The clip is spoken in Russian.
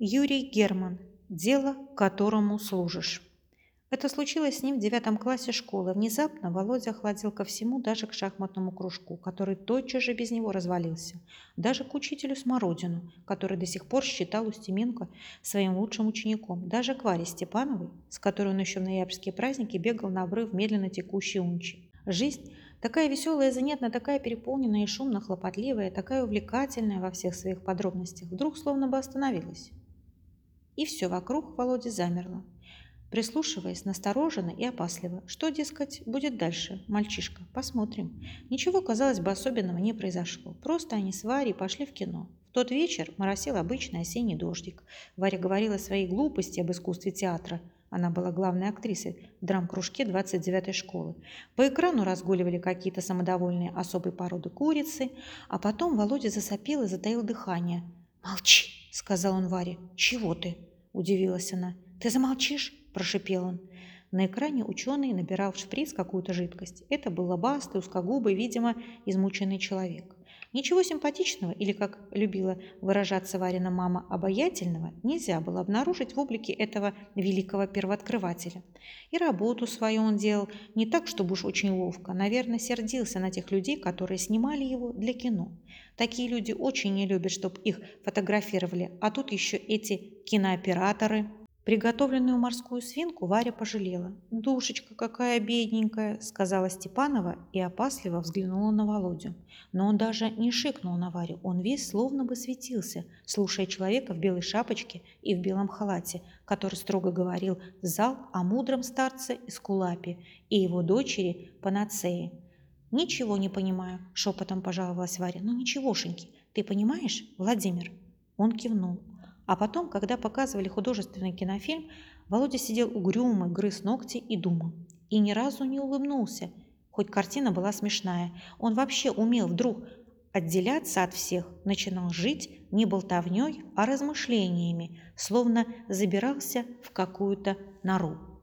Юрий Герман. Дело, которому служишь. Это случилось с ним в девятом классе школы. Внезапно Володя охладил ко всему, даже к шахматному кружку, который тотчас же без него развалился. Даже к учителю Смородину, который до сих пор считал Устименко своим лучшим учеником. Даже к Варе Степановой, с которой он еще в ноябрьские праздники бегал на обрыв медленно текущей унчи. Жизнь Такая веселая, занятная, такая переполненная и шумно хлопотливая, такая увлекательная во всех своих подробностях, вдруг словно бы остановилась. И все вокруг Володи замерло, прислушиваясь настороженно и опасливо. Что, дескать, будет дальше, мальчишка? Посмотрим. Ничего, казалось бы, особенного не произошло. Просто они с Варей пошли в кино. В тот вечер моросил обычный осенний дождик. Варя говорила своей глупости об искусстве театра – она была главной актрисой в драм-кружке 29-й школы. По экрану разгуливали какие-то самодовольные особой породы курицы, а потом Володя засопил и затаил дыхание. «Молчи!» – сказал он Варе. «Чего ты?» – удивилась она. «Ты замолчишь?» – прошипел он. На экране ученый набирал в шприц какую-то жидкость. Это был лобастый, узкогубый, видимо, измученный человек. Ничего симпатичного или, как любила выражаться Варина мама, обаятельного нельзя было обнаружить в облике этого великого первооткрывателя. И работу свою он делал не так, чтобы уж очень ловко. Наверное, сердился на тех людей, которые снимали его для кино. Такие люди очень не любят, чтобы их фотографировали, а тут еще эти кинооператоры – Приготовленную морскую свинку Варя пожалела. «Душечка какая бедненькая!» – сказала Степанова и опасливо взглянула на Володю. Но он даже не шикнул на Варю, он весь словно бы светился, слушая человека в белой шапочке и в белом халате, который строго говорил зал о мудром старце из Кулапи и его дочери Панацеи. «Ничего не понимаю», – шепотом пожаловалась Варя. «Ну ничегошеньки, ты понимаешь, Владимир?» Он кивнул. А потом, когда показывали художественный кинофильм, Володя сидел угрюмый, грыз ногти и думал. И ни разу не улыбнулся, хоть картина была смешная. Он вообще умел вдруг отделяться от всех, начинал жить не болтовней, а размышлениями, словно забирался в какую-то нору.